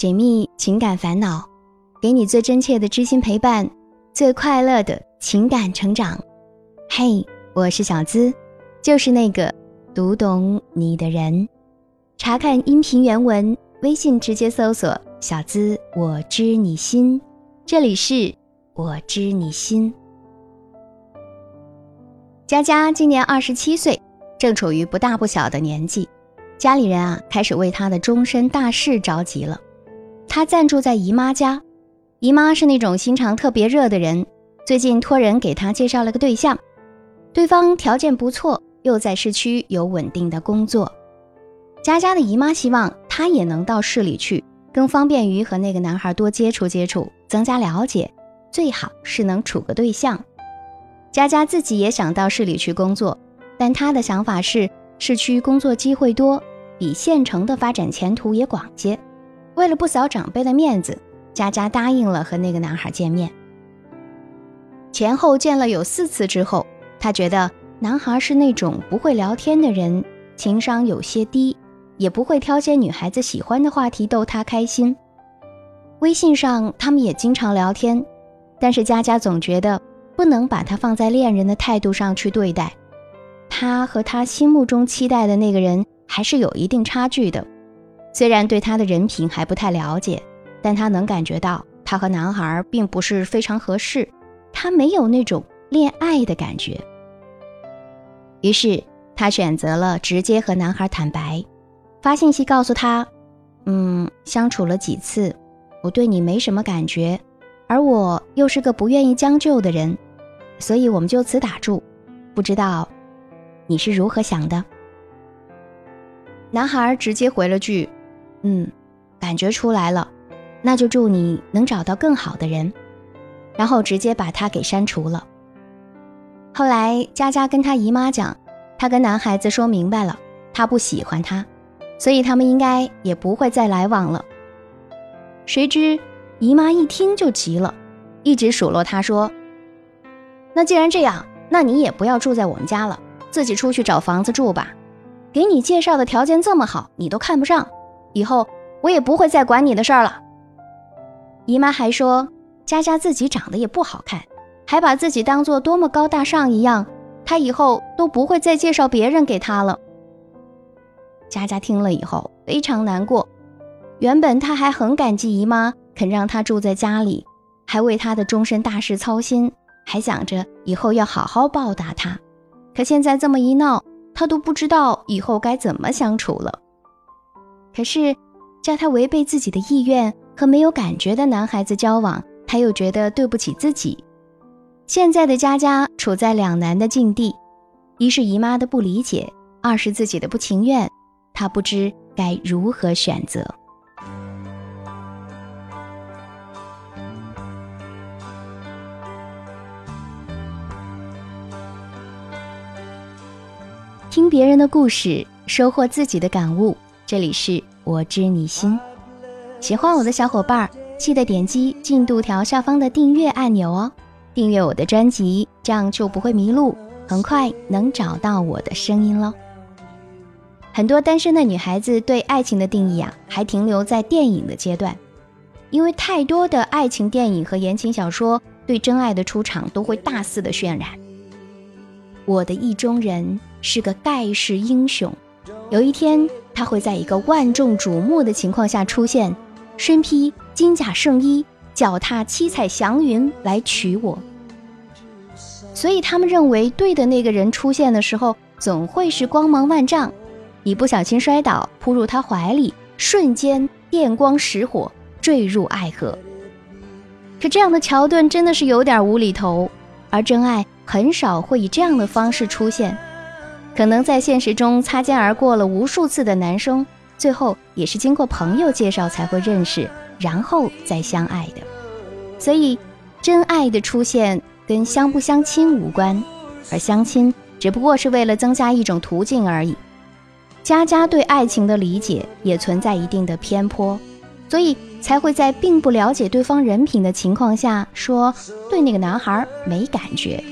解密情感烦恼，给你最真切的知心陪伴，最快乐的情感成长。嘿，我是小资，就是那个读懂你的人。查看音频原文，微信直接搜索“小资我知你心”，这里是我知你心。佳佳今年二十七岁，正处于不大不小的年纪，家里人啊开始为她的终身大事着急了。她暂住在姨妈家，姨妈是那种心肠特别热的人。最近托人给她介绍了个对象，对方条件不错，又在市区有稳定的工作。佳佳的姨妈希望她也能到市里去，更方便于和那个男孩多接触接触，增加了解，最好是能处个对象。佳佳自己也想到市里去工作，但她的想法是市区工作机会多，比县城的发展前途也广些。为了不扫长辈的面子，佳佳答应了和那个男孩见面。前后见了有四次之后，她觉得男孩是那种不会聊天的人，情商有些低，也不会挑些女孩子喜欢的话题逗她开心。微信上他们也经常聊天，但是佳佳总觉得不能把他放在恋人的态度上去对待，他和他心目中期待的那个人还是有一定差距的。虽然对他的人品还不太了解，但他能感觉到他和男孩并不是非常合适，他没有那种恋爱的感觉。于是他选择了直接和男孩坦白，发信息告诉他：“嗯，相处了几次，我对你没什么感觉，而我又是个不愿意将就的人，所以我们就此打住。不知道你是如何想的？”男孩直接回了句。嗯，感觉出来了，那就祝你能找到更好的人，然后直接把他给删除了。后来佳佳跟她姨妈讲，她跟男孩子说明白了，他不喜欢他，所以他们应该也不会再来往了。谁知姨妈一听就急了，一直数落他说：“那既然这样，那你也不要住在我们家了，自己出去找房子住吧。给你介绍的条件这么好，你都看不上。”以后我也不会再管你的事儿了。姨妈还说，佳佳自己长得也不好看，还把自己当做多么高大上一样，她以后都不会再介绍别人给她了。佳佳听了以后非常难过，原本她还很感激姨妈肯让她住在家里，还为她的终身大事操心，还想着以后要好好报答她。可现在这么一闹，她都不知道以后该怎么相处了。可是，叫他违背自己的意愿和没有感觉的男孩子交往，他又觉得对不起自己。现在的佳佳处在两难的境地：一是姨妈的不理解，二是自己的不情愿。他不知该如何选择。听别人的故事，收获自己的感悟。这里是我知你心，喜欢我的小伙伴记得点击进度条下方的订阅按钮哦，订阅我的专辑，这样就不会迷路，很快能找到我的声音喽。很多单身的女孩子对爱情的定义啊，还停留在电影的阶段，因为太多的爱情电影和言情小说对真爱的出场都会大肆的渲染。我的意中人是个盖世英雄，有一天。他会在一个万众瞩目的情况下出现，身披金甲圣衣，脚踏七彩祥云来娶我。所以他们认为对的那个人出现的时候，总会是光芒万丈。一不小心摔倒，扑入他怀里，瞬间电光石火，坠入爱河。可这样的桥段真的是有点无厘头，而真爱很少会以这样的方式出现。可能在现实中擦肩而过了无数次的男生，最后也是经过朋友介绍才会认识，然后再相爱的。所以，真爱的出现跟相不相亲无关，而相亲只不过是为了增加一种途径而已。佳佳对爱情的理解也存在一定的偏颇，所以才会在并不了解对方人品的情况下说对那个男孩没感觉。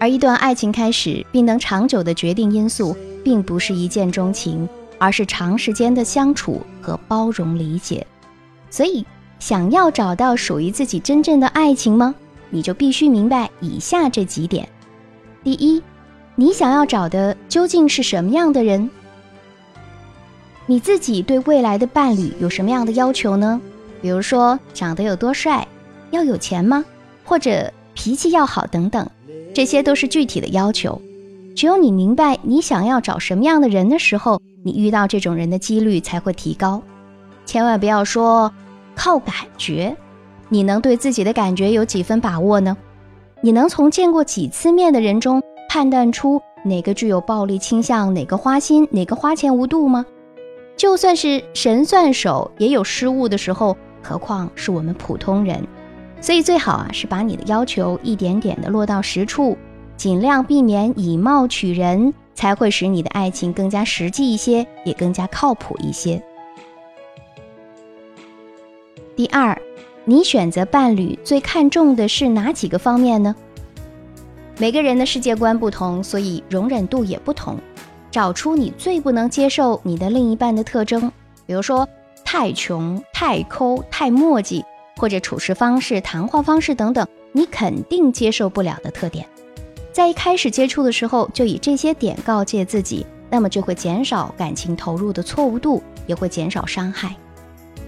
而一段爱情开始并能长久的决定因素，并不是一见钟情，而是长时间的相处和包容理解。所以，想要找到属于自己真正的爱情吗？你就必须明白以下这几点：第一，你想要找的究竟是什么样的人？你自己对未来的伴侣有什么样的要求呢？比如说，长得有多帅，要有钱吗？或者脾气要好等等，这些都是具体的要求。只有你明白你想要找什么样的人的时候，你遇到这种人的几率才会提高。千万不要说靠感觉，你能对自己的感觉有几分把握呢？你能从见过几次面的人中判断出哪个具有暴力倾向，哪个花心，哪个花钱无度吗？就算是神算手，也有失误的时候。何况是我们普通人，所以最好啊是把你的要求一点点的落到实处，尽量避免以貌取人，才会使你的爱情更加实际一些，也更加靠谱一些。第二，你选择伴侣最看重的是哪几个方面呢？每个人的世界观不同，所以容忍度也不同。找出你最不能接受你的另一半的特征，比如说。太穷、太抠、太墨迹，或者处事方式、谈话方式等等，你肯定接受不了的特点，在一开始接触的时候就以这些点告诫自己，那么就会减少感情投入的错误度，也会减少伤害。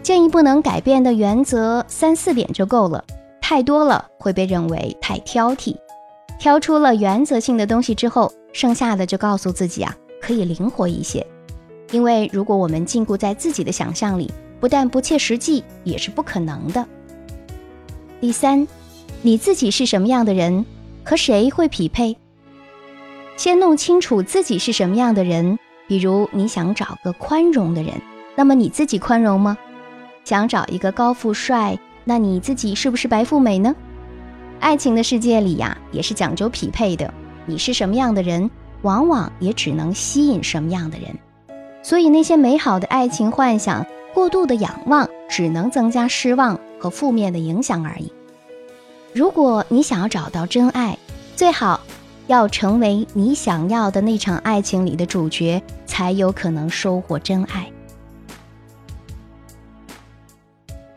建议不能改变的原则三四点就够了，太多了会被认为太挑剔。挑出了原则性的东西之后，剩下的就告诉自己啊，可以灵活一些。因为如果我们禁锢在自己的想象里，不但不切实际，也是不可能的。第三，你自己是什么样的人，和谁会匹配？先弄清楚自己是什么样的人。比如你想找个宽容的人，那么你自己宽容吗？想找一个高富帅，那你自己是不是白富美呢？爱情的世界里呀，也是讲究匹配的。你是什么样的人，往往也只能吸引什么样的人。所以，那些美好的爱情幻想、过度的仰望，只能增加失望和负面的影响而已。如果你想要找到真爱，最好要成为你想要的那场爱情里的主角，才有可能收获真爱。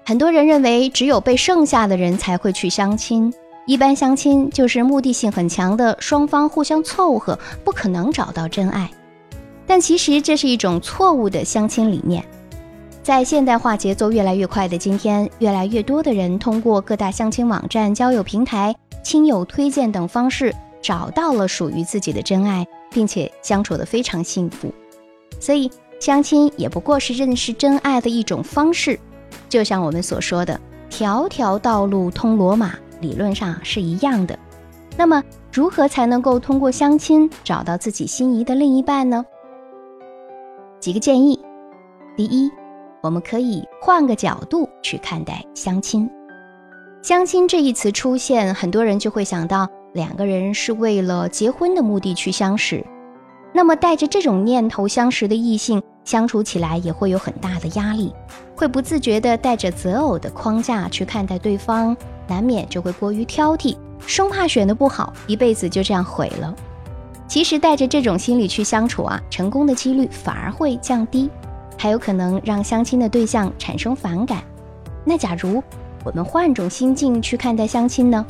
很多人认为，只有被剩下的人才会去相亲，一般相亲就是目的性很强的，双方互相凑合，不可能找到真爱。但其实这是一种错误的相亲理念。在现代化节奏越来越快的今天，越来越多的人通过各大相亲网站、交友平台、亲友推荐等方式，找到了属于自己的真爱，并且相处得非常幸福。所以，相亲也不过是认识真爱的一种方式。就像我们所说的“条条道路通罗马”，理论上是一样的。那么，如何才能够通过相亲找到自己心仪的另一半呢？几个建议：第一，我们可以换个角度去看待相亲。相亲这一词出现，很多人就会想到两个人是为了结婚的目的去相识。那么，带着这种念头相识的异性相处起来也会有很大的压力，会不自觉地带着择偶的框架去看待对方，难免就会过于挑剔，生怕选的不好，一辈子就这样毁了。其实带着这种心理去相处啊，成功的几率反而会降低，还有可能让相亲的对象产生反感。那假如我们换种心境去看待相亲呢？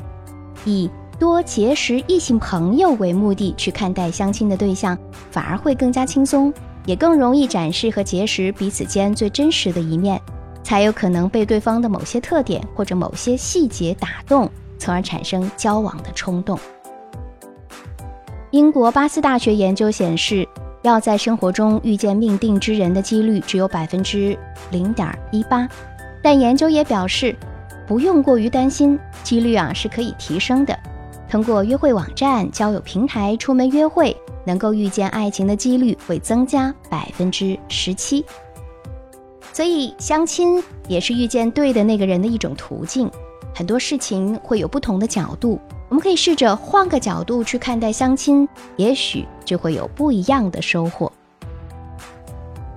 以多结识异性朋友为目的去看待相亲的对象，反而会更加轻松，也更容易展示和结识彼此间最真实的一面，才有可能被对方的某些特点或者某些细节打动，从而产生交往的冲动。英国巴斯大学研究显示，要在生活中遇见命定之人的几率只有百分之零点一八，但研究也表示，不用过于担心，几率啊是可以提升的。通过约会网站、交友平台出门约会，能够遇见爱情的几率会增加百分之十七。所以，相亲也是遇见对的那个人的一种途径。很多事情会有不同的角度。我们可以试着换个角度去看待相亲，也许就会有不一样的收获。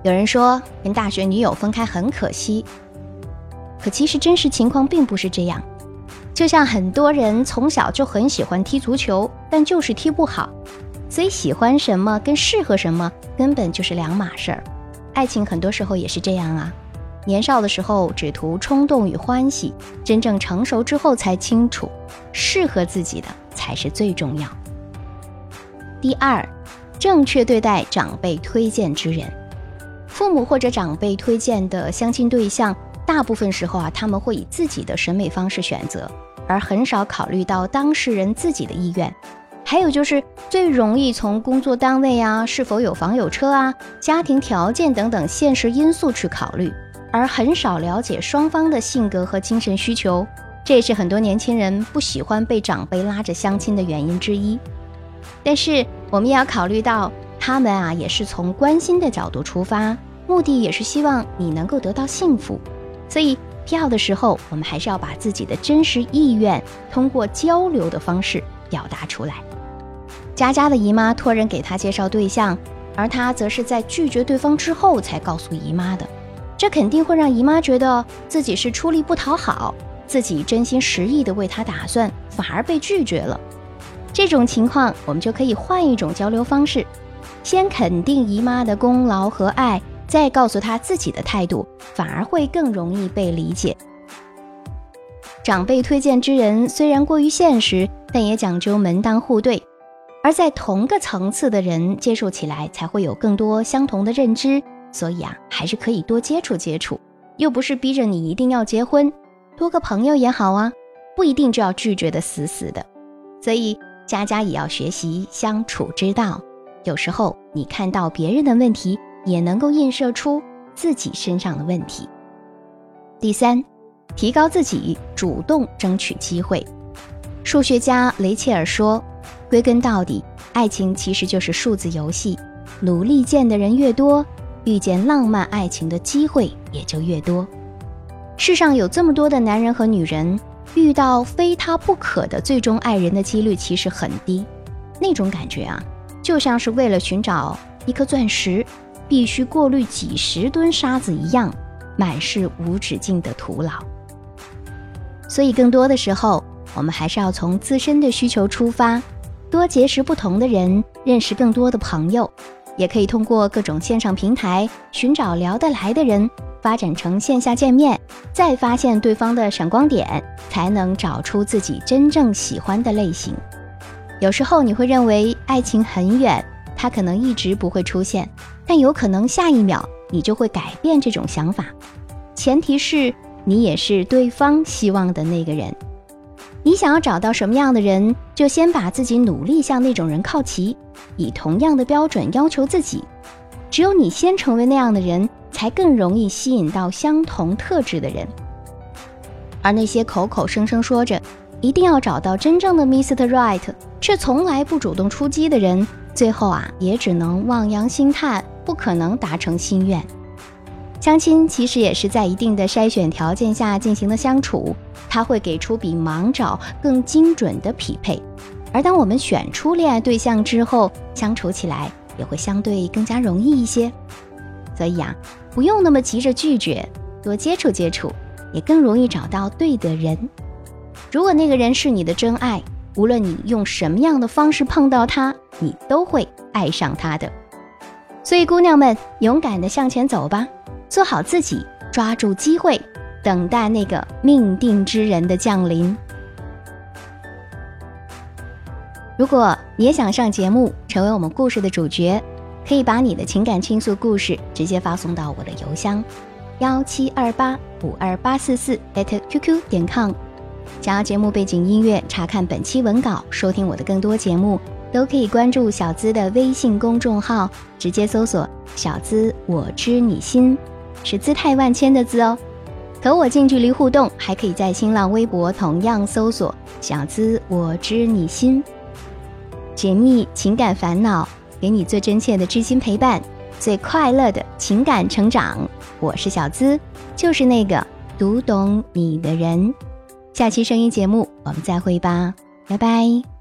有人说跟大学女友分开很可惜，可其实真实情况并不是这样。就像很多人从小就很喜欢踢足球，但就是踢不好，所以喜欢什么跟适合什么根本就是两码事儿。爱情很多时候也是这样啊。年少的时候只图冲动与欢喜，真正成熟之后才清楚，适合自己的才是最重要。第二，正确对待长辈推荐之人，父母或者长辈推荐的相亲对象，大部分时候啊，他们会以自己的审美方式选择，而很少考虑到当事人自己的意愿。还有就是最容易从工作单位啊、是否有房有车啊、家庭条件等等现实因素去考虑。而很少了解双方的性格和精神需求，这也是很多年轻人不喜欢被长辈拉着相亲的原因之一。但是我们也要考虑到，他们啊也是从关心的角度出发，目的也是希望你能够得到幸福。所以票的时候，我们还是要把自己的真实意愿通过交流的方式表达出来。佳佳的姨妈托人给她介绍对象，而她则是在拒绝对方之后才告诉姨妈的。这肯定会让姨妈觉得自己是出力不讨好，自己真心实意的为她打算，反而被拒绝了。这种情况，我们就可以换一种交流方式，先肯定姨妈的功劳和爱，再告诉她自己的态度，反而会更容易被理解。长辈推荐之人虽然过于现实，但也讲究门当户对，而在同个层次的人接触起来，才会有更多相同的认知。所以啊，还是可以多接触接触，又不是逼着你一定要结婚，多个朋友也好啊，不一定就要拒绝的死死的。所以家家也要学习相处之道，有时候你看到别人的问题，也能够映射出自己身上的问题。第三，提高自己，主动争取机会。数学家雷切尔说，归根到底，爱情其实就是数字游戏，努力见的人越多。遇见浪漫爱情的机会也就越多。世上有这么多的男人和女人，遇到非他不可的最终爱人的几率其实很低。那种感觉啊，就像是为了寻找一颗钻石，必须过滤几十吨沙子一样，满是无止境的徒劳。所以，更多的时候，我们还是要从自身的需求出发，多结识不同的人，认识更多的朋友。也可以通过各种线上平台寻找聊得来的人，发展成线下见面，再发现对方的闪光点，才能找出自己真正喜欢的类型。有时候你会认为爱情很远，它可能一直不会出现，但有可能下一秒你就会改变这种想法。前提是你也是对方希望的那个人。你想要找到什么样的人，就先把自己努力向那种人靠齐，以同样的标准要求自己。只有你先成为那样的人，才更容易吸引到相同特质的人。而那些口口声声说着一定要找到真正的 Mr. Right，却从来不主动出击的人，最后啊，也只能望洋兴叹，不可能达成心愿。相亲其实也是在一定的筛选条件下进行的相处，它会给出比盲找更精准的匹配。而当我们选出恋爱对象之后，相处起来也会相对更加容易一些。所以啊，不用那么急着拒绝，多接触接触，也更容易找到对的人。如果那个人是你的真爱，无论你用什么样的方式碰到他，你都会爱上他的。所以，姑娘们，勇敢的向前走吧。做好自己，抓住机会，等待那个命定之人的降临。如果你也想上节目，成为我们故事的主角，可以把你的情感倾诉故事直接发送到我的邮箱：幺七二八五二八四四 @QQ 点 com。想要节目背景音乐，查看本期文稿，收听我的更多节目，都可以关注小资的微信公众号，直接搜索“小资我知你心”。是姿态万千的字哦，和我近距离互动，还可以在新浪微博同样搜索“小资我知你心”，解密情感烦恼，给你最真切的知心陪伴，最快乐的情感成长。我是小资，就是那个读懂你的人。下期声音节目我们再会吧，拜拜。